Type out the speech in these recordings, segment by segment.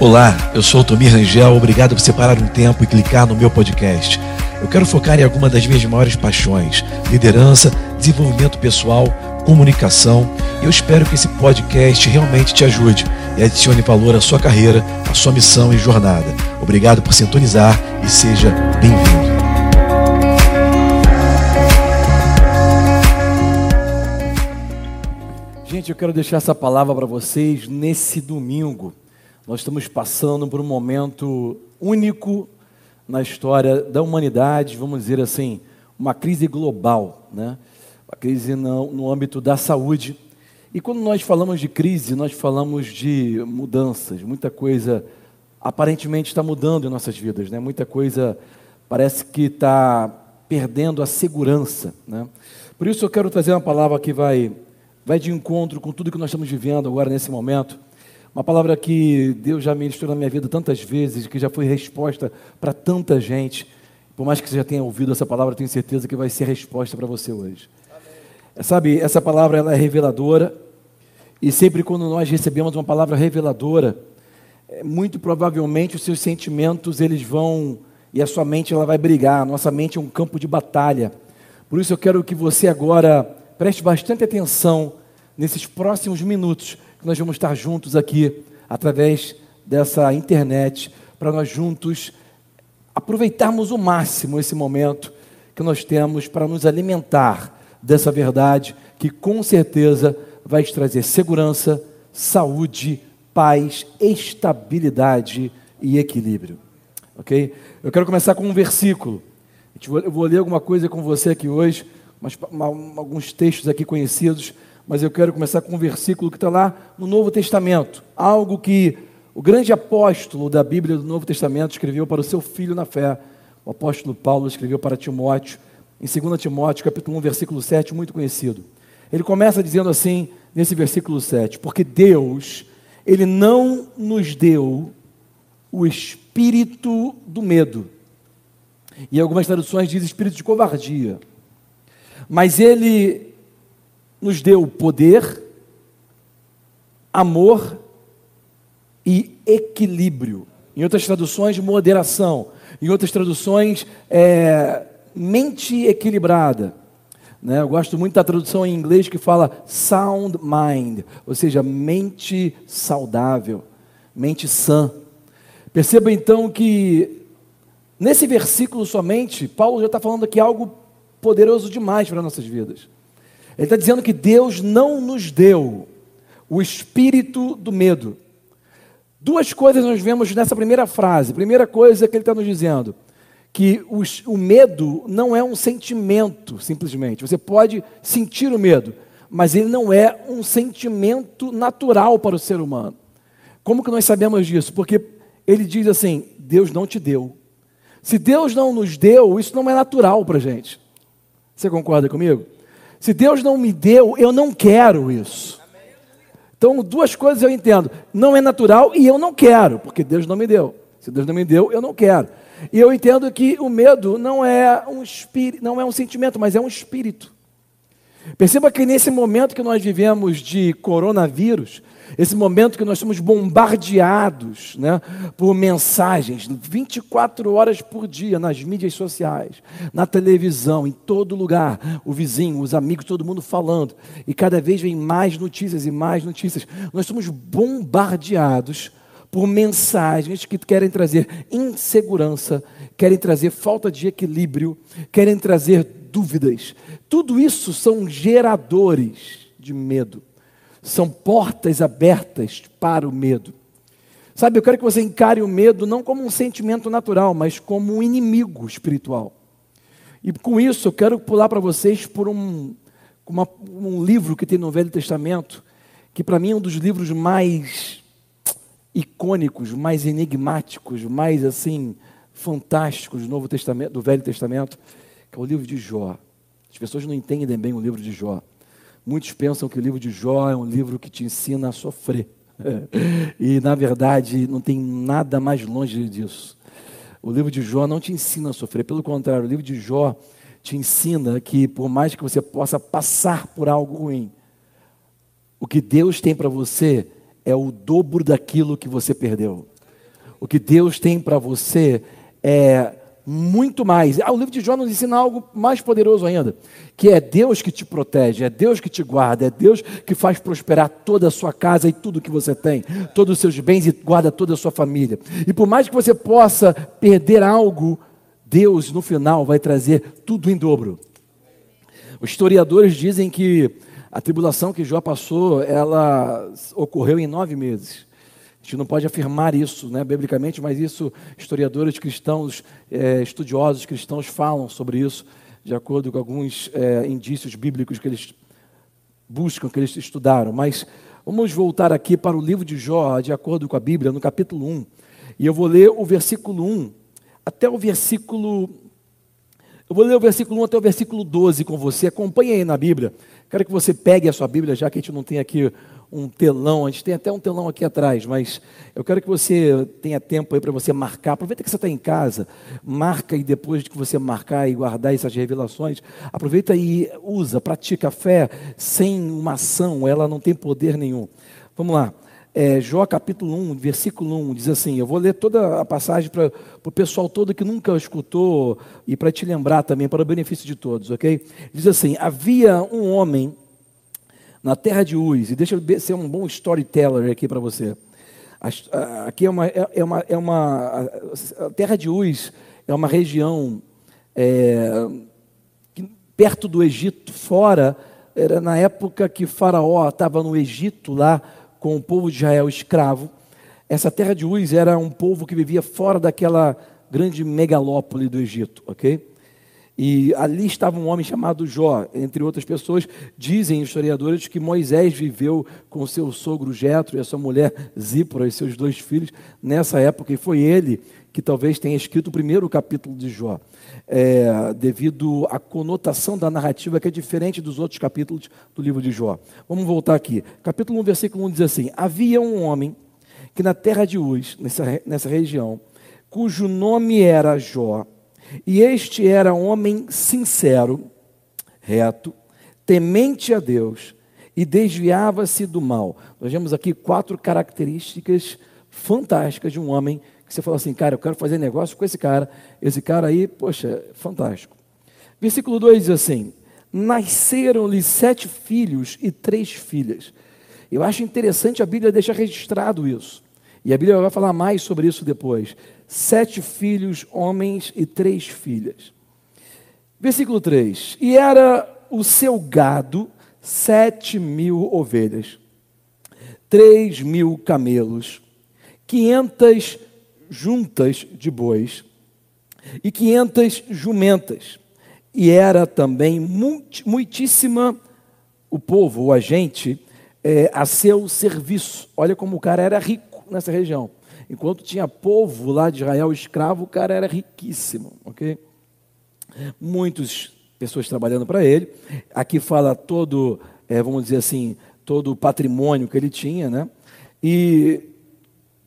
Olá, eu sou o Tomir Rangel, obrigado por separar um tempo e clicar no meu podcast. Eu quero focar em alguma das minhas maiores paixões: liderança, desenvolvimento pessoal, comunicação. E eu espero que esse podcast realmente te ajude e adicione valor à sua carreira, à sua missão e jornada. Obrigado por sintonizar e seja bem-vindo. Gente, eu quero deixar essa palavra para vocês nesse domingo. Nós estamos passando por um momento único na história da humanidade, vamos dizer assim, uma crise global, né? Uma crise no, no âmbito da saúde. E quando nós falamos de crise, nós falamos de mudanças. Muita coisa aparentemente está mudando em nossas vidas, né? Muita coisa parece que está perdendo a segurança, né? Por isso eu quero trazer uma palavra que vai vai de encontro com tudo que nós estamos vivendo agora nesse momento uma palavra que Deus já ministrou na minha vida tantas vezes, que já foi resposta para tanta gente. Por mais que você já tenha ouvido essa palavra, tenho certeza que vai ser resposta para você hoje. Amém. Sabe, essa palavra ela é reveladora. E sempre quando nós recebemos uma palavra reveladora, é, muito provavelmente os seus sentimentos eles vão e a sua mente ela vai brigar. A nossa mente é um campo de batalha. Por isso eu quero que você agora preste bastante atenção nesses próximos minutos que nós vamos estar juntos aqui através dessa internet para nós juntos aproveitarmos o máximo esse momento que nós temos para nos alimentar dessa verdade que com certeza vai te trazer segurança, saúde, paz, estabilidade e equilíbrio. Ok? Eu quero começar com um versículo. Eu vou ler alguma coisa com você aqui hoje, mas, alguns textos aqui conhecidos mas eu quero começar com um versículo que está lá no Novo Testamento, algo que o grande apóstolo da Bíblia do Novo Testamento escreveu para o seu filho na fé. O apóstolo Paulo escreveu para Timóteo, em 2 Timóteo, capítulo 1, versículo 7, muito conhecido. Ele começa dizendo assim, nesse versículo 7, porque Deus, Ele não nos deu o espírito do medo. E algumas traduções dizem espírito de covardia. Mas Ele nos deu poder, amor e equilíbrio. Em outras traduções, moderação. Em outras traduções, é, mente equilibrada. Né? Eu gosto muito da tradução em inglês que fala sound mind, ou seja, mente saudável, mente sã. Perceba então que nesse versículo somente, Paulo já está falando aqui algo poderoso demais para nossas vidas. Ele está dizendo que Deus não nos deu o espírito do medo. Duas coisas nós vemos nessa primeira frase. Primeira coisa que ele está nos dizendo: que o medo não é um sentimento, simplesmente. Você pode sentir o medo, mas ele não é um sentimento natural para o ser humano. Como que nós sabemos disso? Porque ele diz assim: Deus não te deu. Se Deus não nos deu, isso não é natural para a gente. Você concorda comigo? Se Deus não me deu, eu não quero isso. Então, duas coisas eu entendo: não é natural e eu não quero, porque Deus não me deu. Se Deus não me deu, eu não quero. E eu entendo que o medo não é um espírito, não é um sentimento, mas é um espírito. Perceba que nesse momento que nós vivemos de coronavírus, esse momento que nós somos bombardeados né, por mensagens 24 horas por dia nas mídias sociais, na televisão, em todo lugar, o vizinho, os amigos, todo mundo falando, e cada vez vem mais notícias e mais notícias. Nós somos bombardeados por mensagens que querem trazer insegurança, querem trazer falta de equilíbrio, querem trazer dúvidas. Tudo isso são geradores de medo são portas abertas para o medo. Sabe, eu quero que você encare o medo não como um sentimento natural, mas como um inimigo espiritual. E com isso eu quero pular para vocês por um, uma, um livro que tem no Velho Testamento, que para mim é um dos livros mais icônicos, mais enigmáticos, mais assim fantásticos do Novo Testamento, do Velho Testamento, que é o livro de Jó. As pessoas não entendem bem o livro de Jó. Muitos pensam que o livro de Jó é um livro que te ensina a sofrer. E, na verdade, não tem nada mais longe disso. O livro de Jó não te ensina a sofrer, pelo contrário, o livro de Jó te ensina que, por mais que você possa passar por algo ruim, o que Deus tem para você é o dobro daquilo que você perdeu. O que Deus tem para você é muito mais. Ah, o livro de Jó nos ensina algo mais poderoso ainda, que é Deus que te protege, é Deus que te guarda, é Deus que faz prosperar toda a sua casa e tudo que você tem, todos os seus bens e guarda toda a sua família. E por mais que você possa perder algo, Deus no final vai trazer tudo em dobro. Os historiadores dizem que a tribulação que Jó passou, ela ocorreu em nove meses. Gente não pode afirmar isso, né, biblicamente, mas isso historiadores cristãos, é, estudiosos cristãos falam sobre isso, de acordo com alguns é, indícios bíblicos que eles buscam, que eles estudaram. Mas vamos voltar aqui para o livro de Jó, de acordo com a Bíblia, no capítulo 1. E eu vou ler o versículo 1 até o versículo. Eu vou ler o versículo 1 até o versículo 12 com você. Acompanhe aí na Bíblia. Quero que você pegue a sua Bíblia, já que a gente não tem aqui um telão, a gente tem até um telão aqui atrás, mas eu quero que você tenha tempo aí para você marcar. Aproveita que você está em casa, marca e depois de que você marcar e guardar essas revelações, aproveita e usa, pratica a fé sem uma ação, ela não tem poder nenhum. Vamos lá. É, Jó capítulo 1, versículo 1, diz assim: Eu vou ler toda a passagem para o pessoal todo que nunca escutou e para te lembrar também, para o benefício de todos, ok? Diz assim: Havia um homem na terra de Uz, e deixa eu ser um bom storyteller aqui para você. Aqui é uma, é, é uma, é uma a terra de Uz é uma região é, perto do Egito, fora, era na época que Faraó estava no Egito lá com o povo de Israel escravo. Essa terra de Uz era um povo que vivia fora daquela grande megalópole do Egito, ok? E ali estava um homem chamado Jó, entre outras pessoas. Dizem historiadores que Moisés viveu com seu sogro Jetro e a sua mulher Zípora e seus dois filhos nessa época, e foi ele que talvez tenha escrito o primeiro capítulo de Jó, é, devido à conotação da narrativa que é diferente dos outros capítulos do livro de Jó. Vamos voltar aqui. Capítulo 1, versículo 1 diz assim: Havia um homem que na terra de Uz, nessa, nessa região, cujo nome era Jó, e este era homem sincero, reto, temente a Deus e desviava-se do mal. Nós vemos aqui quatro características fantásticas de um homem que você fala assim, cara, eu quero fazer negócio com esse cara. Esse cara aí, poxa, fantástico. Versículo 2 diz assim: Nasceram-lhe sete filhos e três filhas. Eu acho interessante a Bíblia deixar registrado isso. E a Bíblia vai falar mais sobre isso depois sete filhos homens e três filhas. Versículo 3: E era o seu gado sete mil ovelhas, três mil camelos, quinhentas juntas de bois e quinhentas jumentas. E era também muitíssima o povo, o agente, é, a seu serviço. Olha como o cara era rico nessa região. Enquanto tinha povo lá de Israel escravo, o cara era riquíssimo, ok? Muitas pessoas trabalhando para ele. Aqui fala todo, é, vamos dizer assim, todo o patrimônio que ele tinha, né? E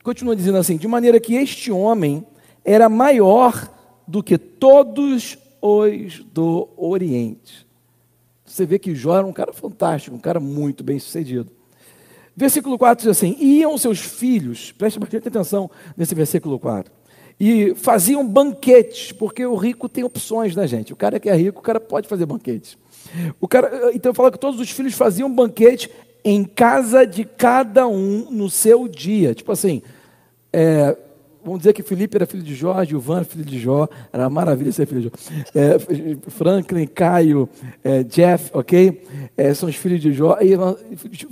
continua dizendo assim: de maneira que este homem era maior do que todos os do Oriente. Você vê que Jó era um cara fantástico, um cara muito bem sucedido. Versículo 4 diz assim: Iam seus filhos, preste bastante atenção nesse versículo 4, e faziam banquetes, porque o rico tem opções, né, gente? O cara que é rico, o cara pode fazer banquete. O cara, então fala que todos os filhos faziam banquete em casa de cada um no seu dia. Tipo assim, é, Vamos dizer que Felipe era filho de Jó, Gilvan filho de Jó, era maravilha ser filho de Jó. É, Franklin, Caio, é, Jeff, ok? É, são os filhos de Jó. E,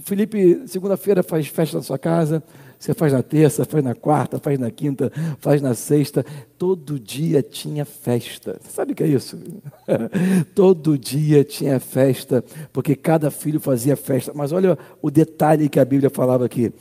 Felipe, segunda-feira faz festa na sua casa, você faz na terça, faz na quarta, faz na quinta, faz na sexta. Todo dia tinha festa. Você sabe o que é isso? Todo dia tinha festa, porque cada filho fazia festa. Mas olha o detalhe que a Bíblia falava aqui,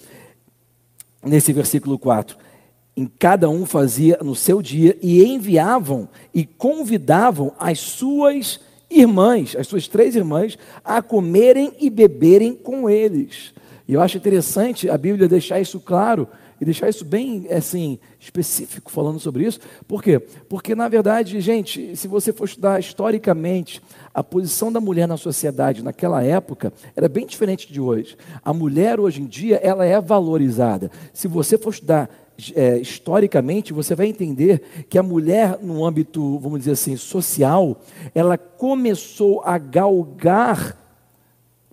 nesse versículo 4 em cada um fazia no seu dia e enviavam e convidavam as suas irmãs, as suas três irmãs, a comerem e beberem com eles. E eu acho interessante a Bíblia deixar isso claro e deixar isso bem assim específico falando sobre isso. Por quê? Porque na verdade, gente, se você for estudar historicamente a posição da mulher na sociedade naquela época era bem diferente de hoje. A mulher hoje em dia ela é valorizada. Se você for estudar é, historicamente, você vai entender que a mulher, no âmbito, vamos dizer assim, social, ela começou a galgar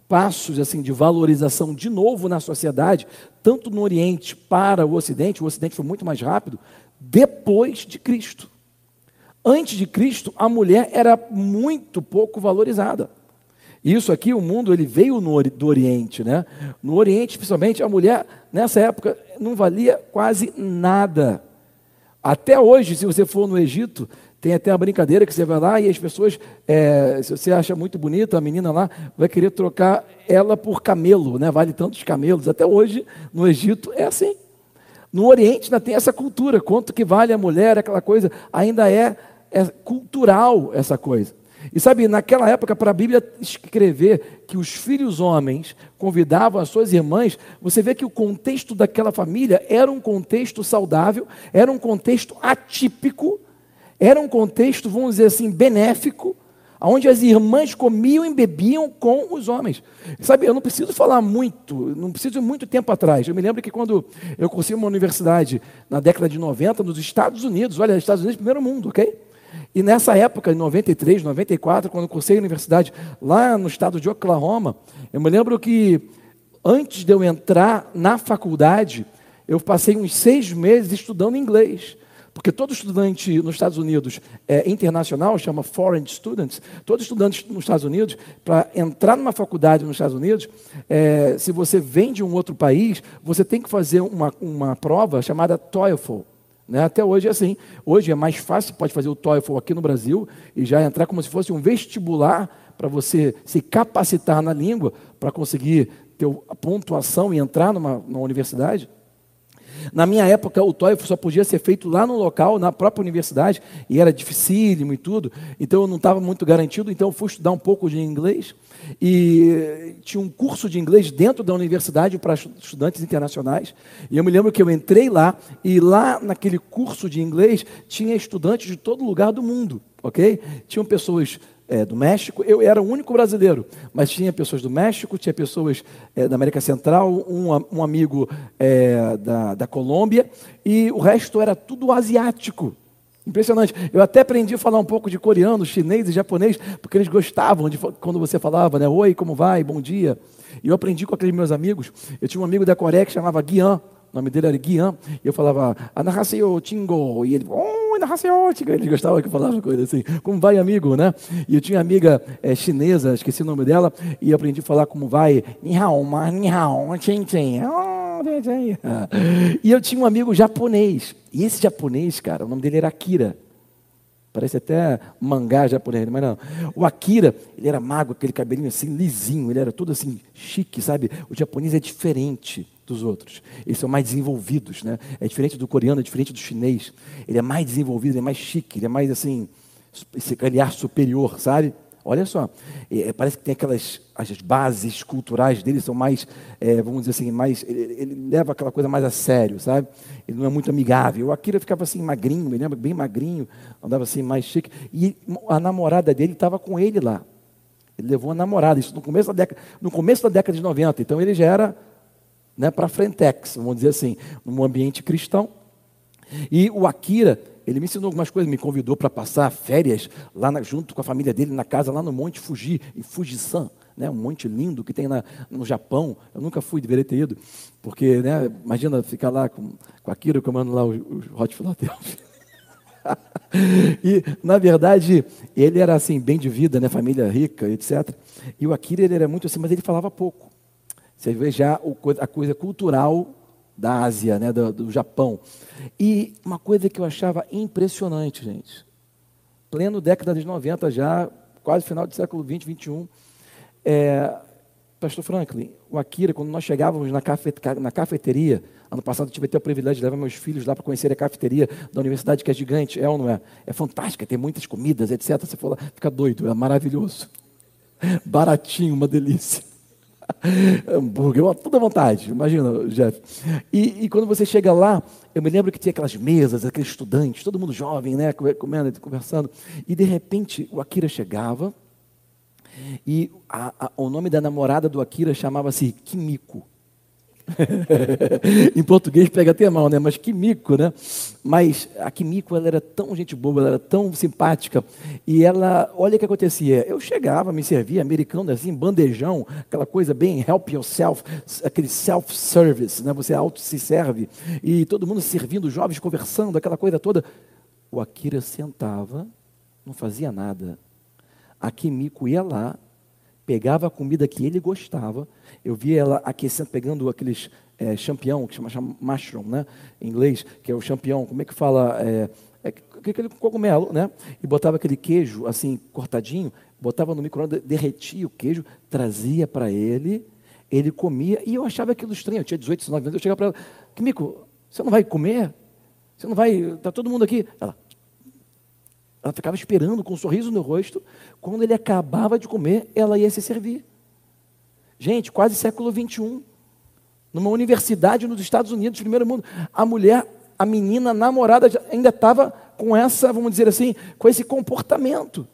passos assim de valorização de novo na sociedade, tanto no Oriente para o Ocidente, o Ocidente foi muito mais rápido, depois de Cristo. Antes de Cristo, a mulher era muito pouco valorizada. Isso aqui, o mundo, ele veio no, do Oriente, né? No Oriente, principalmente, a mulher, nessa época, não valia quase nada. Até hoje, se você for no Egito, tem até a brincadeira que você vai lá e as pessoas, é, se você acha muito bonita a menina lá, vai querer trocar ela por camelo, né? Vale tantos camelos. Até hoje, no Egito, é assim. No Oriente ainda tem essa cultura, quanto que vale a mulher, aquela coisa, ainda é, é cultural essa coisa. E sabe, naquela época, para a Bíblia escrever que os filhos homens convidavam as suas irmãs, você vê que o contexto daquela família era um contexto saudável, era um contexto atípico, era um contexto, vamos dizer assim, benéfico, onde as irmãs comiam e bebiam com os homens. Sabe, eu não preciso falar muito, não preciso muito tempo atrás. Eu me lembro que quando eu consegui uma universidade na década de 90 nos Estados Unidos, olha, Estados Unidos, primeiro mundo, ok? E nessa época, em 93, 94, quando eu cursei a universidade lá no estado de Oklahoma, eu me lembro que antes de eu entrar na faculdade, eu passei uns seis meses estudando inglês. Porque todo estudante nos Estados Unidos é internacional, chama foreign students, todo estudante nos Estados Unidos, para entrar numa faculdade nos Estados Unidos, é, se você vem de um outro país, você tem que fazer uma, uma prova chamada TOEFL. Né? Até hoje é assim. Hoje é mais fácil, pode fazer o TOEFL aqui no Brasil e já entrar como se fosse um vestibular para você se capacitar na língua, para conseguir ter a pontuação e entrar numa, numa universidade. Na minha época, o TOEFL só podia ser feito lá no local, na própria universidade, e era dificílimo e tudo, então eu não estava muito garantido, então eu fui estudar um pouco de inglês, e tinha um curso de inglês dentro da universidade para estudantes internacionais, e eu me lembro que eu entrei lá, e lá naquele curso de inglês tinha estudantes de todo lugar do mundo, ok? Tinham pessoas é, do México. Eu era o único brasileiro, mas tinha pessoas do México, tinha pessoas é, da América Central, um, um amigo é, da, da Colômbia, e o resto era tudo asiático. Impressionante. Eu até aprendi a falar um pouco de coreano, chinês e japonês, porque eles gostavam de quando você falava, né? Oi, como vai? Bom dia. E eu aprendi com aqueles meus amigos. Eu tinha um amigo da Coreia que chamava Guian. O nome dele era Guian. E eu falava, Anahaseo Chingo. E ele, oh, ele gostava que eu falava coisa assim, como vai, amigo, né? E eu tinha amiga é, chinesa, esqueci o nome dela, e aprendi a falar como vai, ni hao, ma, ni hao, chen, chen. E eu tinha um amigo japonês, e esse japonês, cara, o nome dele era Akira. Parece até mangá japonês, mas não. O Akira, ele era magro, aquele cabelinho assim, lisinho, ele era todo assim, chique, sabe? O japonês é diferente dos outros. Eles são mais desenvolvidos, né? É diferente do coreano, é diferente do chinês. Ele é mais desenvolvido, ele é mais chique, ele é mais assim, esse olhar superior, sabe? Olha só, é, parece que tem aquelas as bases culturais dele são mais, é, vamos dizer assim, mais ele, ele, leva aquela coisa mais a sério, sabe? Ele não é muito amigável. O Akira ficava assim magrinho, me lembra bem magrinho, andava assim mais chique. E a namorada dele estava com ele lá. Ele levou a namorada, isso no começo da década, no começo da década de 90. Então ele já era né, para Frentex, vamos dizer assim, num ambiente cristão. E o Akira, ele me ensinou algumas coisas, me convidou para passar férias lá na, junto com a família dele na casa lá no Monte Fuji, em Fujisan, né, um monte lindo que tem na, no Japão. Eu nunca fui, deveria ter ido, porque, né, imagina ficar lá com, com Akira comendo lá o, o Hot Philadelphia. e, na verdade, ele era assim, bem de vida, né, família rica, etc. E o Akira, ele era muito assim, mas ele falava pouco. Você vê já a coisa cultural da Ásia, né, do, do Japão. E uma coisa que eu achava impressionante, gente. Pleno década de 90 já, quase final do século 20, 21. É, Pastor Franklin, o Akira, quando nós chegávamos na, na cafeteria, ano passado eu tive até o privilégio de levar meus filhos lá para conhecer a cafeteria da universidade, que é gigante, é ou não é? É fantástica, tem muitas comidas, etc. Você lá, fica doido, é maravilhoso. Baratinho, uma delícia. hambúrguer, toda vontade, imagina, Jeff. E, e, quando você chega lá, eu me lembro que tinha aquelas mesas, aqueles estudantes, todo mundo jovem, né, comendo, conversando. E de repente o Akira chegava e a, a, o nome da namorada do Akira chamava-se Kimiko. em português pega até mal, né? Mas Kimiko, né? Mas a Kimiko, ela era tão gente boa, ela era tão simpática. E ela, olha o que acontecia. Eu chegava, me servia, americano assim, bandejão, aquela coisa bem help yourself, aquele self-service, né? Você auto se serve. E todo mundo servindo, jovens conversando, aquela coisa toda. O Akira sentava, não fazia nada. A Kimiko ia lá, pegava a comida que ele gostava. Eu via ela aquecendo, pegando aqueles é, champignon, que chama, chama mushroom, né? Em inglês, que é o champignon. Como é que fala? É, é, aquele cogumelo, né? E botava aquele queijo, assim, cortadinho, botava no micro-ondas, derretia o queijo, trazia para ele, ele comia, e eu achava aquilo estranho. Eu tinha 18, 19 anos, eu chegava para ela, Kimiko, você não vai comer? Você não vai, está todo mundo aqui? Ela, ela ficava esperando com um sorriso no rosto. Quando ele acabava de comer, ela ia se servir. Gente, quase século 21. Numa universidade nos Estados Unidos, primeiro mundo. A mulher, a menina a namorada, ainda estava com essa, vamos dizer assim, com esse comportamento.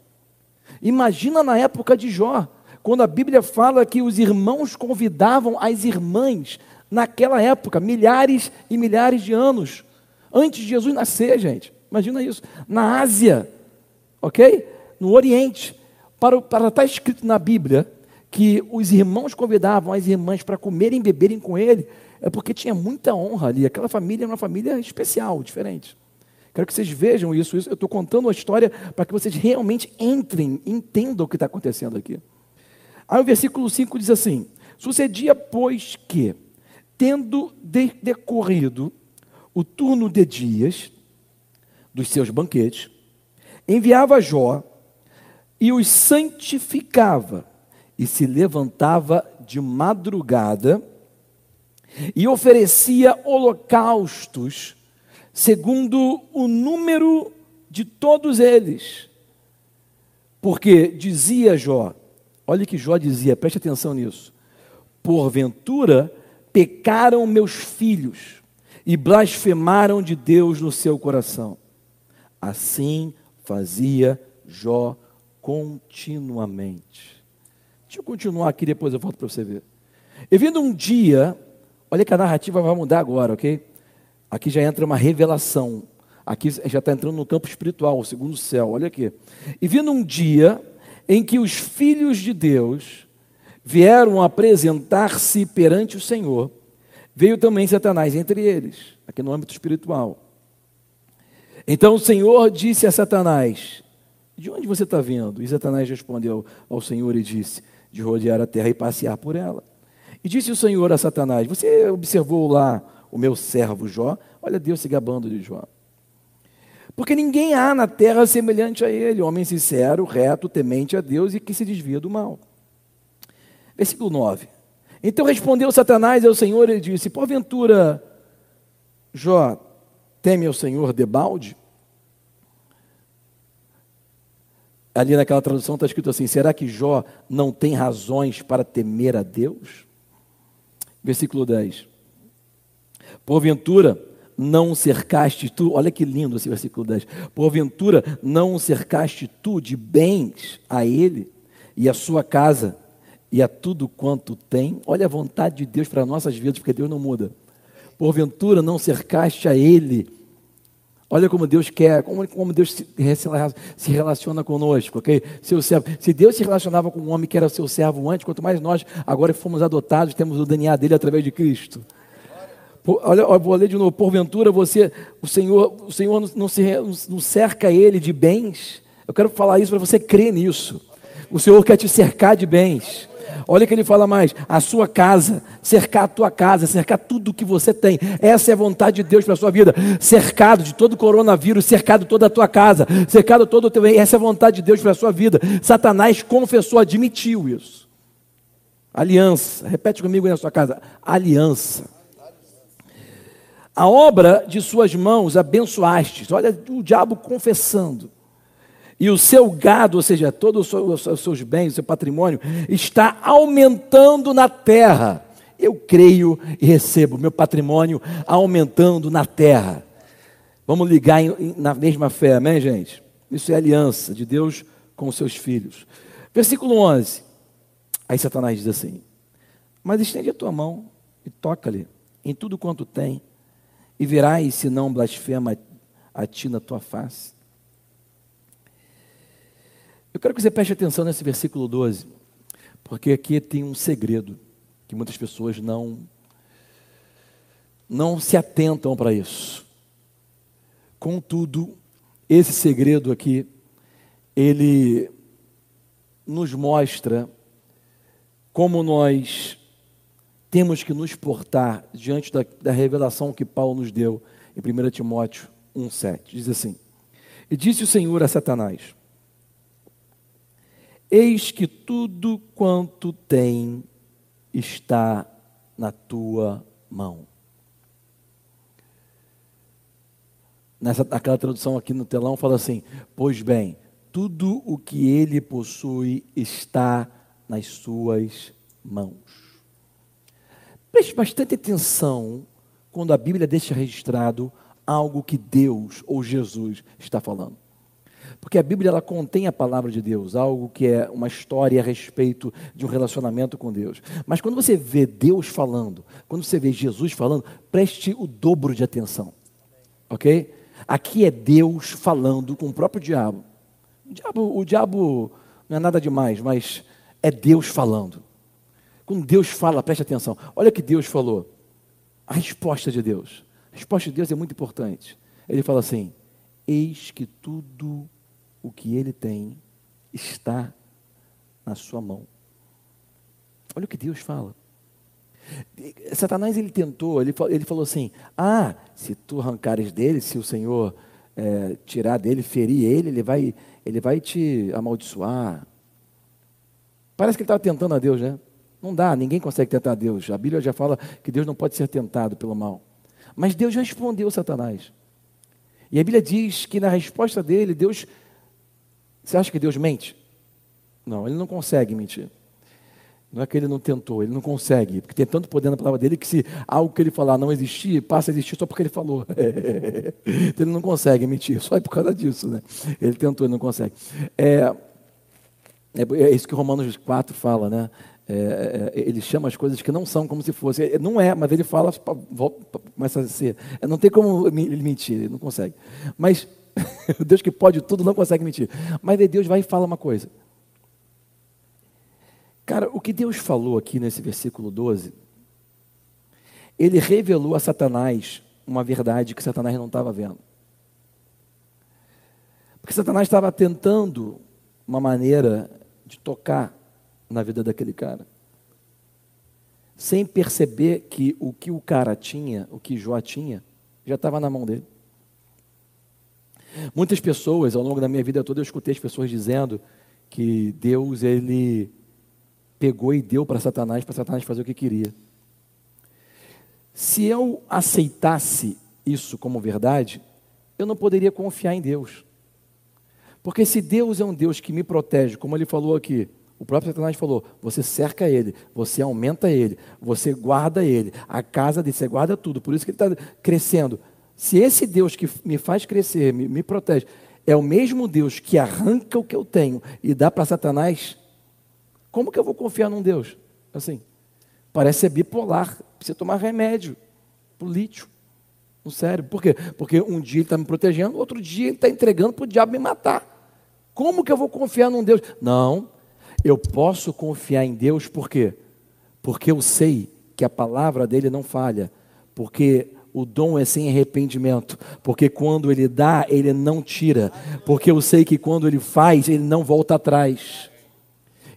Imagina na época de Jó, quando a Bíblia fala que os irmãos convidavam as irmãs, naquela época, milhares e milhares de anos, antes de Jesus nascer, gente. Imagina isso. Na Ásia, ok? No Oriente, para, para estar escrito na Bíblia que os irmãos convidavam as irmãs para comerem e beberem com ele, é porque tinha muita honra ali. Aquela família era uma família especial, diferente. Quero que vocês vejam isso. isso. Eu estou contando a história para que vocês realmente entrem, entendam o que está acontecendo aqui. Aí o versículo 5 diz assim: Sucedia, pois, que, tendo de decorrido o turno de dias dos seus banquetes, enviava Jó e os santificava, e se levantava de madrugada e oferecia holocaustos segundo o número de todos eles. Porque dizia Jó, olha que Jó dizia, preste atenção nisso. Porventura pecaram meus filhos e blasfemaram de Deus no seu coração. Assim fazia Jó continuamente. Deixa eu continuar aqui, depois eu volto para você ver. E vindo um dia, olha que a narrativa vai mudar agora, ok? Aqui já entra uma revelação. Aqui já está entrando no campo espiritual, o segundo céu, olha aqui. E vindo um dia em que os filhos de Deus vieram apresentar-se perante o Senhor, veio também Satanás entre eles, aqui no âmbito espiritual. Então o Senhor disse a Satanás: De onde você está vindo? E Satanás respondeu ao Senhor e disse: De rodear a terra e passear por ela. E disse o Senhor a Satanás: Você observou lá o meu servo Jó? Olha Deus se gabando de Jó. Porque ninguém há na terra semelhante a ele, homem sincero, reto, temente a Deus e que se desvia do mal. Versículo 9. Então respondeu Satanás ao Senhor e disse: Porventura, Jó, Teme ao Senhor debalde? Ali naquela tradução está escrito assim: será que Jó não tem razões para temer a Deus? Versículo 10. Porventura não cercaste tu, olha que lindo esse versículo 10. Porventura não cercaste tu de bens a ele e a sua casa e a tudo quanto tem? Olha a vontade de Deus para nossas vidas, porque Deus não muda porventura não cercaste a Ele. Olha como Deus quer, como, como Deus se, se relaciona conosco, ok? Seu servo. Se Deus se relacionava com um homem que era seu servo antes, quanto mais nós, agora fomos adotados, temos o DNA dele através de Cristo. Por, olha, vou ler de novo. Porventura você, o Senhor, o Senhor não, se, não cerca ele de bens. Eu quero falar isso para você crer nisso. O Senhor quer te cercar de bens. Olha que ele fala mais: a sua casa, cercar a tua casa, cercar tudo o que você tem. Essa é a vontade de Deus para a sua vida. Cercado de todo o coronavírus, cercado toda a tua casa, cercado todo o teu. Essa é a vontade de Deus para a sua vida. Satanás confessou, admitiu isso. Aliança, repete comigo aí na sua casa: aliança. A obra de suas mãos abençoastes. Olha o diabo confessando. E o seu gado, ou seja, todos os seus bens, o seu patrimônio, está aumentando na terra. Eu creio e recebo meu patrimônio aumentando na terra. Vamos ligar na mesma fé, amém, gente? Isso é aliança de Deus com os seus filhos. Versículo 11. Aí Satanás diz assim: Mas estende a tua mão e toca-lhe em tudo quanto tem, e verás se não blasfema a ti na tua face. Eu quero que você preste atenção nesse versículo 12, porque aqui tem um segredo que muitas pessoas não não se atentam para isso. Contudo, esse segredo aqui ele nos mostra como nós temos que nos portar diante da, da revelação que Paulo nos deu em 1 Timóteo 1,7. Diz assim: E disse o Senhor a Satanás: Eis que tudo quanto tem está na tua mão. Nessa, naquela tradução aqui no telão fala assim: Pois bem, tudo o que ele possui está nas suas mãos. Preste bastante atenção quando a Bíblia deixa registrado algo que Deus ou Jesus está falando. Porque a Bíblia ela contém a palavra de Deus, algo que é uma história a respeito de um relacionamento com Deus. Mas quando você vê Deus falando, quando você vê Jesus falando, preste o dobro de atenção. Ok? Aqui é Deus falando com o próprio diabo. O diabo, o diabo não é nada demais, mas é Deus falando. Quando Deus fala, preste atenção. Olha o que Deus falou. A resposta de Deus. A resposta de Deus é muito importante. Ele fala assim: Eis que tudo o que ele tem está na sua mão. Olha o que Deus fala. Satanás ele tentou, ele, ele falou assim: Ah, se tu arrancares dele, se o Senhor é, tirar dele, ferir ele, ele vai, ele vai te amaldiçoar. Parece que ele estava tentando a Deus, né? Não dá, ninguém consegue tentar a Deus. A Bíblia já fala que Deus não pode ser tentado pelo mal. Mas Deus respondeu Satanás. E a Bíblia diz que na resposta dele, Deus você acha que Deus mente? Não, ele não consegue mentir. Não é que ele não tentou, ele não consegue, porque tem tanto poder na palavra dele que se algo que ele falar não existir, passa a existir só porque ele falou. então ele não consegue mentir, só é por causa disso, né? Ele tentou, ele não consegue. É, é, é isso que Romanos 4 fala, né? É, é, ele chama as coisas que não são como se fossem. É, não é, mas ele fala, começa a ser. É, não tem como ele mentir, ele não consegue. Mas o Deus que pode tudo não consegue mentir. Mas Deus vai e fala uma coisa. Cara, o que Deus falou aqui nesse versículo 12, ele revelou a Satanás uma verdade que Satanás não estava vendo. Porque Satanás estava tentando uma maneira de tocar na vida daquele cara. Sem perceber que o que o cara tinha, o que Jó tinha, já estava na mão dele. Muitas pessoas, ao longo da minha vida toda, eu escutei as pessoas dizendo que Deus, ele pegou e deu para Satanás, para Satanás fazer o que queria. Se eu aceitasse isso como verdade, eu não poderia confiar em Deus. Porque se Deus é um Deus que me protege, como ele falou aqui, o próprio Satanás falou: você cerca ele, você aumenta ele, você guarda ele, a casa dele, você guarda tudo. Por isso que ele está crescendo. Se esse Deus que me faz crescer, me, me protege, é o mesmo Deus que arranca o que eu tenho e dá para Satanás, como que eu vou confiar num Deus? Assim, parece ser bipolar, precisa tomar remédio para o lítio no cérebro. Por quê? Porque um dia ele está me protegendo, outro dia ele está entregando para o diabo me matar. Como que eu vou confiar num Deus? Não, eu posso confiar em Deus por quê? Porque eu sei que a palavra dele não falha. Porque o dom é sem arrependimento, porque quando ele dá, ele não tira, porque eu sei que quando ele faz, ele não volta atrás.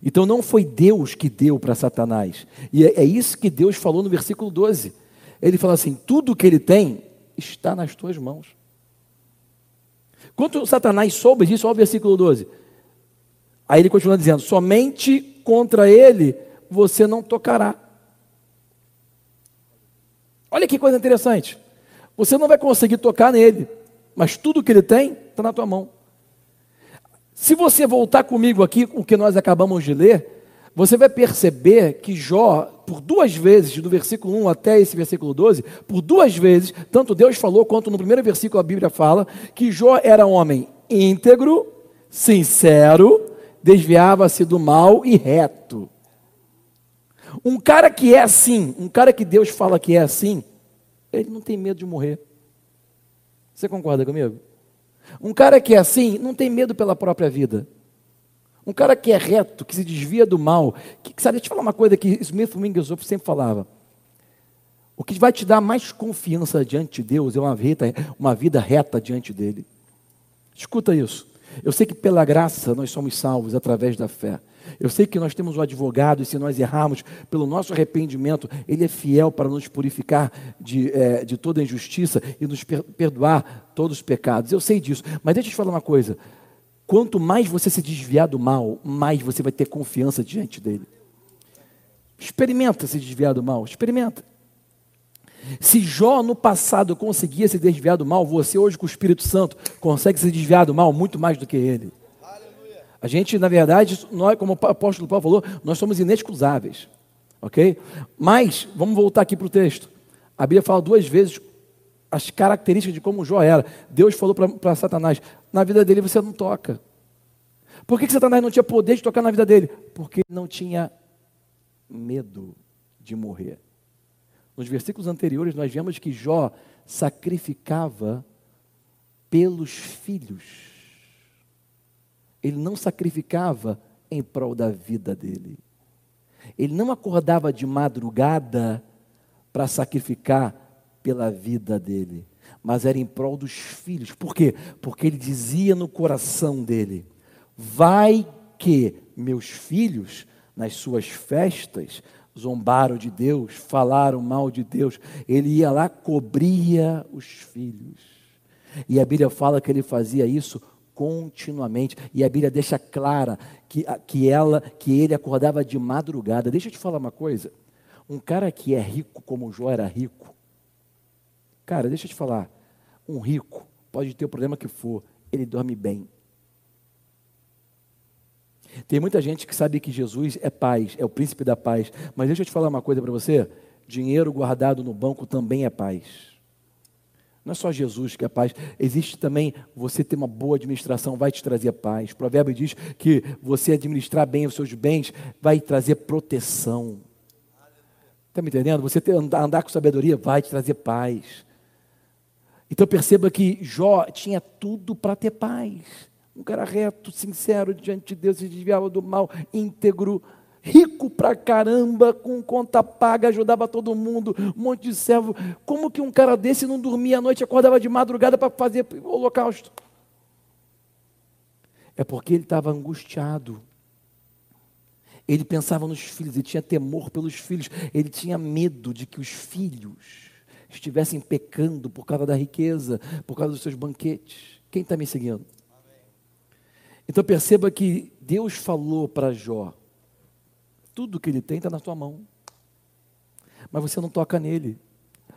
Então não foi Deus que deu para Satanás, e é, é isso que Deus falou no versículo 12. Ele fala assim: tudo que ele tem está nas tuas mãos. Quando Satanás soube disso, olha o versículo 12. Aí ele continua dizendo: somente contra ele você não tocará. Olha que coisa interessante. Você não vai conseguir tocar nele, mas tudo que ele tem está na tua mão. Se você voltar comigo aqui, o que nós acabamos de ler, você vai perceber que Jó, por duas vezes, do versículo 1 até esse versículo 12, por duas vezes, tanto Deus falou quanto no primeiro versículo a Bíblia fala, que Jó era homem íntegro, sincero, desviava-se do mal e reto. Um cara que é assim, um cara que Deus fala que é assim, ele não tem medo de morrer. Você concorda comigo? Um cara que é assim não tem medo pela própria vida. Um cara que é reto, que se desvia do mal, que, sabe, deixa eu te falar uma coisa que Smith Wigglesworth sempre falava. O que vai te dar mais confiança diante de Deus é uma vida, uma vida reta diante dele. Escuta isso. Eu sei que pela graça nós somos salvos através da fé. Eu sei que nós temos um advogado, e se nós errarmos pelo nosso arrependimento, ele é fiel para nos purificar de, é, de toda injustiça e nos per perdoar todos os pecados. Eu sei disso. Mas deixa eu te falar uma coisa: quanto mais você se desviar do mal, mais você vai ter confiança diante dele. Experimenta se desviar do mal, experimenta. Se Jó no passado conseguia se desviar do mal, você hoje com o Espírito Santo consegue se desviar do mal muito mais do que ele. A gente, na verdade, nós, como o apóstolo Paulo falou, nós somos inexcusáveis. Ok? Mas, vamos voltar aqui para o texto. A Bíblia fala duas vezes as características de como Jó era. Deus falou para Satanás: na vida dele você não toca. Por que, que Satanás não tinha poder de tocar na vida dele? Porque não tinha medo de morrer. Nos versículos anteriores, nós vemos que Jó sacrificava pelos filhos ele não sacrificava em prol da vida dele. Ele não acordava de madrugada para sacrificar pela vida dele, mas era em prol dos filhos. Por quê? Porque ele dizia no coração dele: Vai que meus filhos, nas suas festas, zombaram de Deus, falaram mal de Deus. Ele ia lá, cobria os filhos. E a Bíblia fala que ele fazia isso continuamente. E a Bíblia deixa clara que, que ela, que ele acordava de madrugada. Deixa eu te falar uma coisa. Um cara que é rico como Jó era rico. Cara, deixa eu te falar. Um rico pode ter o problema que for, ele dorme bem. Tem muita gente que sabe que Jesus é paz, é o príncipe da paz. Mas deixa eu te falar uma coisa para você: dinheiro guardado no banco também é paz. Não é só Jesus que é paz, existe também você ter uma boa administração, vai te trazer paz. O provérbio diz que você administrar bem os seus bens vai trazer proteção. Está me entendendo? Você ter, andar, andar com sabedoria vai te trazer paz. Então perceba que Jó tinha tudo para ter paz. Um cara reto, sincero diante de Deus, se desviava do mal, íntegro, rico pra caramba, com conta paga, ajudava todo mundo, um monte de servo. Como que um cara desse não dormia à noite, acordava de madrugada para fazer o holocausto? É porque ele estava angustiado. Ele pensava nos filhos, ele tinha temor pelos filhos, ele tinha medo de que os filhos estivessem pecando por causa da riqueza, por causa dos seus banquetes. Quem está me seguindo? Então perceba que Deus falou para Jó: tudo que ele tem está na tua mão. Mas você não toca nele.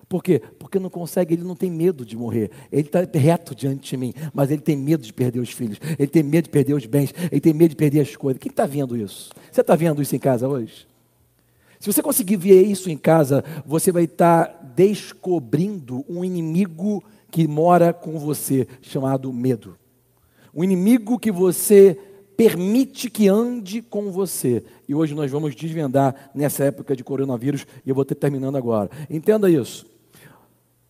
Por quê? Porque não consegue, ele não tem medo de morrer. Ele está reto diante de mim, mas ele tem medo de perder os filhos, ele tem medo de perder os bens, ele tem medo de perder as coisas. Quem está vendo isso? Você está vendo isso em casa hoje? Se você conseguir ver isso em casa, você vai estar tá descobrindo um inimigo que mora com você, chamado medo. Um inimigo que você permite que ande com você. E hoje nós vamos desvendar nessa época de coronavírus, e eu vou ter terminando agora. Entenda isso.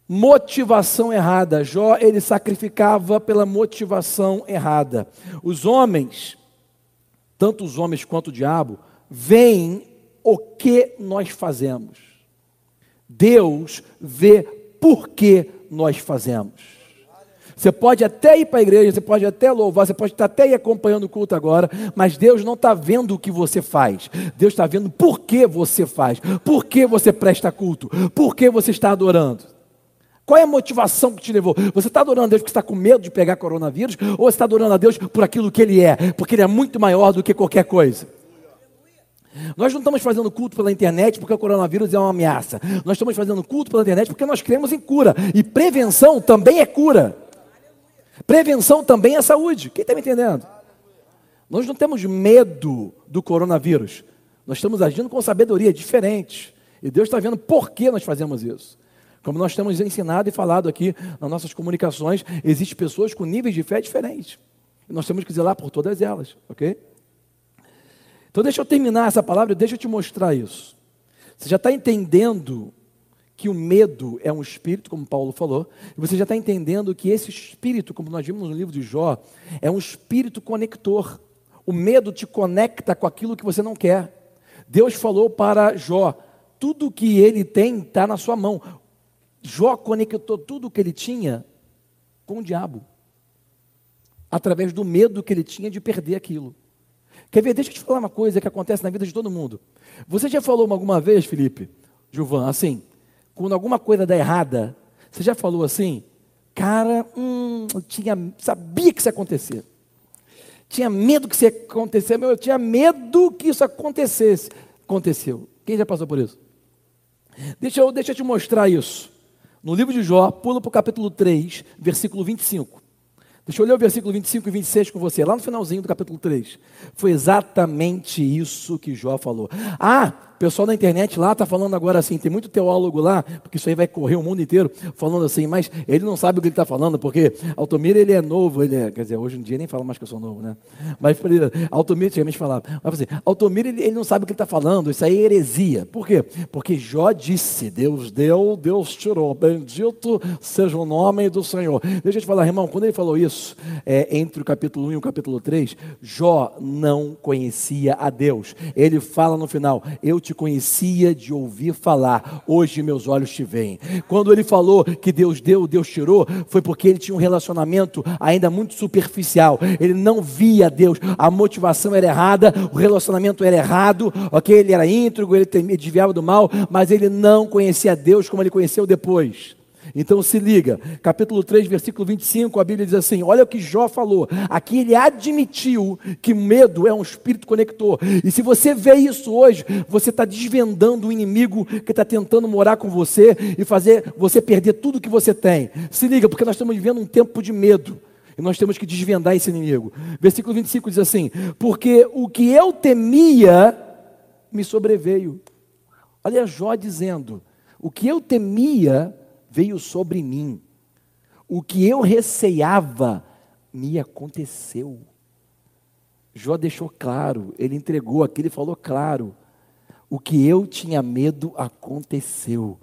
Motivação errada. Jó, ele sacrificava pela motivação errada. Os homens, tanto os homens quanto o diabo, veem o que nós fazemos. Deus vê por que nós fazemos. Você pode até ir para a igreja, você pode até louvar, você pode até ir acompanhando o culto agora, mas Deus não está vendo o que você faz. Deus está vendo por que você faz, por que você presta culto, por que você está adorando. Qual é a motivação que te levou? Você está adorando a Deus porque está com medo de pegar coronavírus? Ou você está adorando a Deus por aquilo que Ele é? Porque Ele é muito maior do que qualquer coisa. Nós não estamos fazendo culto pela internet porque o coronavírus é uma ameaça. Nós estamos fazendo culto pela internet porque nós cremos em cura. E prevenção também é cura. Prevenção também é saúde. Quem está me entendendo? Nós não temos medo do coronavírus. Nós estamos agindo com sabedoria diferente. E Deus está vendo por que nós fazemos isso. Como nós temos ensinado e falado aqui nas nossas comunicações, existem pessoas com níveis de fé diferentes. E nós temos que zelar por todas elas, ok? Então deixa eu terminar essa palavra, deixa eu te mostrar isso. Você já está entendendo que o medo é um espírito, como Paulo falou, e você já está entendendo que esse espírito, como nós vimos no livro de Jó, é um espírito conector. O medo te conecta com aquilo que você não quer. Deus falou para Jó: tudo que ele tem está na sua mão. Jó conectou tudo o que ele tinha com o diabo, através do medo que ele tinha de perder aquilo. Quer ver? Deixa eu te falar uma coisa que acontece na vida de todo mundo. Você já falou alguma vez, Felipe, Gilvan, assim, quando alguma coisa dá errada, você já falou assim, cara, hum, eu tinha, sabia que isso ia acontecer. Tinha medo que isso ia acontecer, eu tinha medo que isso acontecesse. Aconteceu. Quem já passou por isso? Deixa eu, deixa eu te mostrar isso. No livro de Jó, pula para o capítulo 3, versículo 25. Deixa eu ler o versículo 25 e 26 com você, lá no finalzinho do capítulo 3. Foi exatamente isso que Jó falou. Ah, pessoal da internet lá está falando agora assim, tem muito teólogo lá, porque isso aí vai correr o mundo inteiro, falando assim, mas ele não sabe o que ele está falando, porque Altomir ele é novo, ele é, quer dizer, hoje em dia nem fala mais que eu sou novo, né? Mas Altomir antigamente falava, mas assim, Altomir ele, ele não sabe o que ele está falando, isso aí é heresia. Por quê? Porque Jó disse, Deus deu, Deus tirou, bendito seja o nome do Senhor. Deixa eu te falar, irmão, quando ele falou isso, é, entre o capítulo 1 e o capítulo 3, Jó não conhecia a Deus. Ele fala no final, eu te te conhecia de ouvir falar, hoje meus olhos te veem. Quando ele falou que Deus deu, Deus tirou, foi porque ele tinha um relacionamento ainda muito superficial. Ele não via Deus, a motivação era errada, o relacionamento era errado, ok? Ele era íntegro, ele desviava do mal, mas ele não conhecia Deus como ele conheceu depois. Então se liga, capítulo 3, versículo 25, a Bíblia diz assim: olha o que Jó falou. Aqui ele admitiu que medo é um espírito conector. E se você vê isso hoje, você está desvendando o inimigo que está tentando morar com você e fazer você perder tudo que você tem. Se liga, porque nós estamos vivendo um tempo de medo. E nós temos que desvendar esse inimigo. Versículo 25 diz assim: Porque o que eu temia me sobreveio. Olha Jó dizendo: O que eu temia veio sobre mim. O que eu receava me aconteceu. Jó deixou claro, ele entregou aqui, ele falou claro. O que eu tinha medo aconteceu.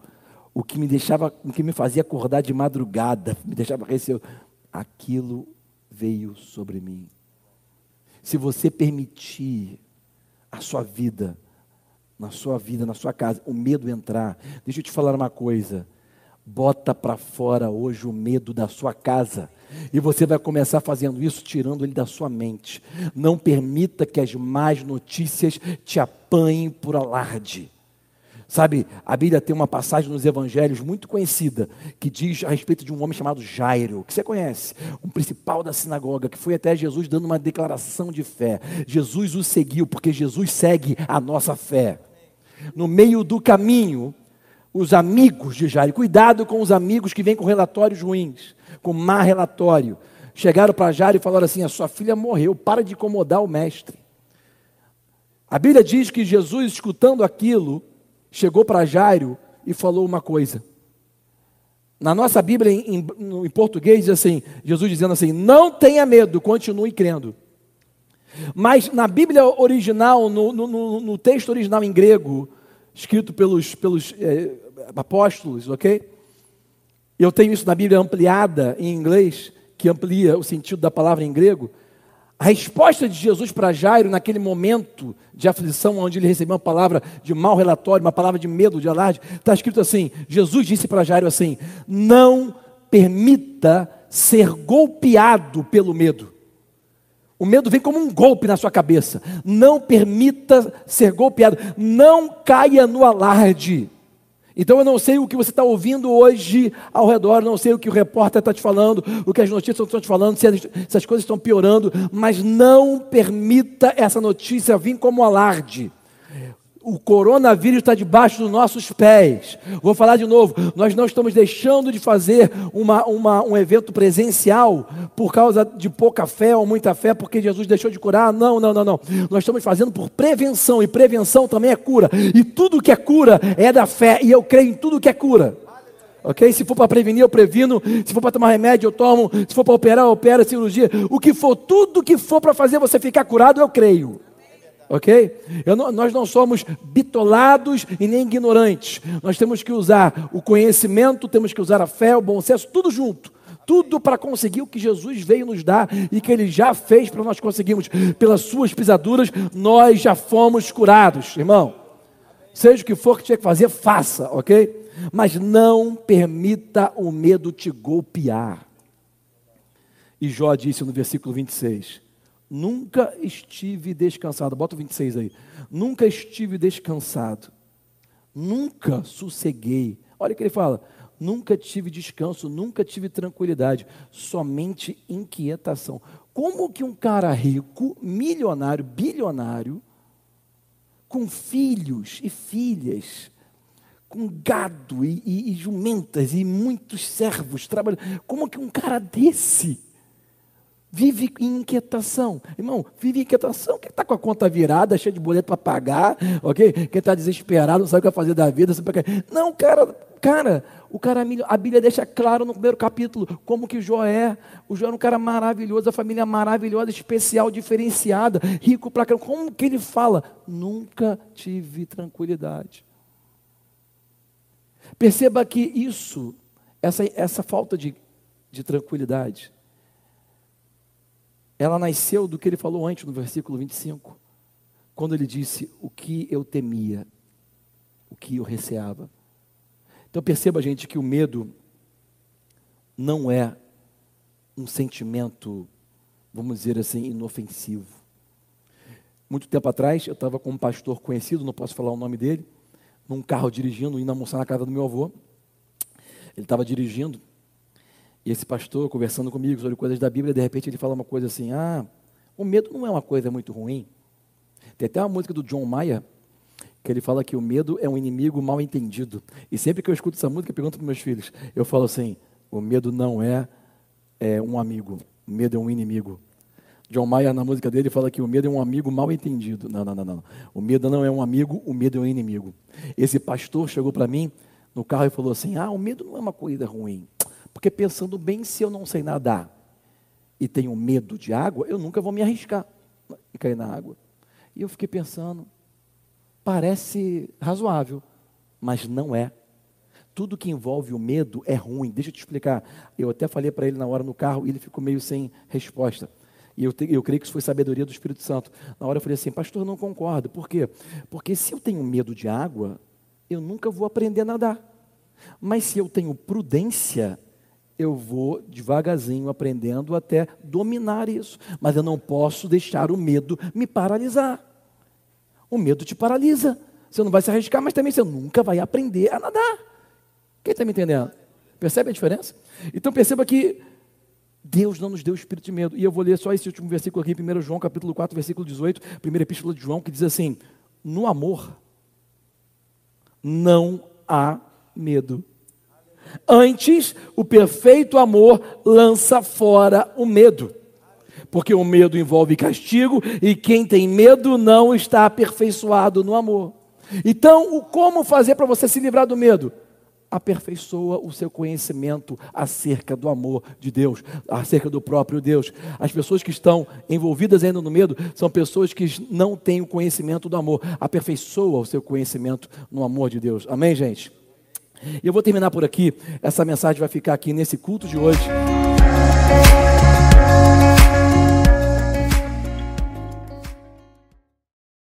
O que me deixava, o que me fazia acordar de madrugada, me deixava receoso, aquilo veio sobre mim. Se você permitir a sua vida, na sua vida, na sua casa, o medo entrar, deixa eu te falar uma coisa. Bota para fora hoje o medo da sua casa. E você vai começar fazendo isso, tirando ele da sua mente. Não permita que as más notícias te apanhem por alarde. Sabe, a Bíblia tem uma passagem nos evangelhos muito conhecida que diz a respeito de um homem chamado Jairo, que você conhece, um principal da sinagoga, que foi até Jesus dando uma declaração de fé. Jesus o seguiu, porque Jesus segue a nossa fé. No meio do caminho, os amigos de Jairo. Cuidado com os amigos que vêm com relatórios ruins, com má relatório. Chegaram para Jairo e falaram assim: a sua filha morreu, para de incomodar o mestre. A Bíblia diz que Jesus, escutando aquilo, chegou para Jairo e falou uma coisa. Na nossa Bíblia, em, em, em, português, diz assim: Jesus dizendo assim: não tenha medo, continue crendo. Mas na Bíblia original, no, no, no texto original em grego, escrito pelos, pelos é, apóstolos, ok? Eu tenho isso na Bíblia ampliada em inglês, que amplia o sentido da palavra em grego. A resposta de Jesus para Jairo, naquele momento de aflição, onde ele recebeu uma palavra de mau relatório, uma palavra de medo, de alarde, está escrito assim: Jesus disse para Jairo assim: Não permita ser golpeado pelo medo. O medo vem como um golpe na sua cabeça. Não permita ser golpeado. Não caia no alarde. Então eu não sei o que você está ouvindo hoje ao redor, não sei o que o repórter está te falando, o que as notícias estão te falando, se as, se as coisas estão piorando, mas não permita essa notícia vir como alarde. O coronavírus está debaixo dos nossos pés. Vou falar de novo. Nós não estamos deixando de fazer uma, uma, um evento presencial por causa de pouca fé ou muita fé, porque Jesus deixou de curar. Não, não, não, não. Nós estamos fazendo por prevenção, e prevenção também é cura. E tudo que é cura é da fé, e eu creio em tudo que é cura. Ok? Se for para prevenir, eu previno. Se for para tomar remédio, eu tomo. Se for para operar, eu opero, cirurgia. O que for, tudo que for para fazer você ficar curado, eu creio. Ok? Nós não somos bitolados e nem ignorantes. Nós temos que usar o conhecimento, temos que usar a fé, o bom senso, tudo junto. Tudo para conseguir o que Jesus veio nos dar e que Ele já fez para nós conseguirmos. Pelas Suas pisaduras, nós já fomos curados, irmão. Seja o que for que tiver que fazer, faça, ok? Mas não permita o medo te golpear. E Jó disse no versículo 26: Nunca estive descansado. Bota o 26 aí. Nunca estive descansado. Nunca sosseguei. Olha o que ele fala. Nunca tive descanso, nunca tive tranquilidade, somente inquietação. Como que um cara rico, milionário, bilionário, com filhos e filhas, com gado e, e, e jumentas e muitos servos trabalhando, como que um cara desse Vive em inquietação. Irmão, vive em inquietação. Quem está com a conta virada, cheia de boleto para pagar, ok? Quem está desesperado, não sabe o que vai fazer da vida. Não, cara, cara, o cara, a Bíblia deixa claro no primeiro capítulo como que Jó é. O Jó era um cara maravilhoso, a família maravilhosa, especial, diferenciada, rico para caramba. Como que ele fala? Nunca tive tranquilidade. Perceba que isso, essa, essa falta de, de tranquilidade, ela nasceu do que ele falou antes no versículo 25, quando ele disse: O que eu temia, o que eu receava. Então perceba, gente, que o medo não é um sentimento, vamos dizer assim, inofensivo. Muito tempo atrás, eu estava com um pastor conhecido, não posso falar o nome dele, num carro dirigindo, indo almoçar na casa do meu avô. Ele estava dirigindo e esse pastor, conversando comigo sobre coisas da Bíblia, de repente ele fala uma coisa assim: ah, o medo não é uma coisa muito ruim. Tem até uma música do John Mayer, que ele fala que o medo é um inimigo mal entendido. E sempre que eu escuto essa música, eu pergunto para meus filhos: eu falo assim, o medo não é, é um amigo, o medo é um inimigo. John Mayer, na música dele, fala que o medo é um amigo mal entendido. Não, não, não, não. O medo não é um amigo, o medo é um inimigo. Esse pastor chegou para mim no carro e falou assim: Ah, o medo não é uma coisa ruim. Porque pensando bem, se eu não sei nadar e tenho medo de água, eu nunca vou me arriscar e cair na água. E eu fiquei pensando, parece razoável, mas não é. Tudo que envolve o medo é ruim. Deixa eu te explicar. Eu até falei para ele na hora no carro e ele ficou meio sem resposta. E eu, te, eu creio que isso foi sabedoria do Espírito Santo. Na hora eu falei assim, pastor, não concordo. Por quê? Porque se eu tenho medo de água, eu nunca vou aprender a nadar. Mas se eu tenho prudência, eu vou devagarzinho aprendendo até dominar isso. Mas eu não posso deixar o medo me paralisar. O medo te paralisa. Você não vai se arriscar, mas também você nunca vai aprender a nadar. Quem está me entendendo? Percebe a diferença? Então perceba que Deus não nos deu espírito de medo. E eu vou ler só esse último versículo aqui, 1 João capítulo 4, versículo 18, primeira epístola de João, que diz assim: No amor não há medo. Antes, o perfeito amor lança fora o medo. Porque o medo envolve castigo e quem tem medo não está aperfeiçoado no amor. Então, o como fazer para você se livrar do medo? aperfeiçoa o seu conhecimento acerca do amor de Deus, acerca do próprio Deus. As pessoas que estão envolvidas ainda no medo são pessoas que não têm o conhecimento do amor. Aperfeiçoa o seu conhecimento no amor de Deus. Amém, gente? E eu vou terminar por aqui. Essa mensagem vai ficar aqui nesse culto de hoje.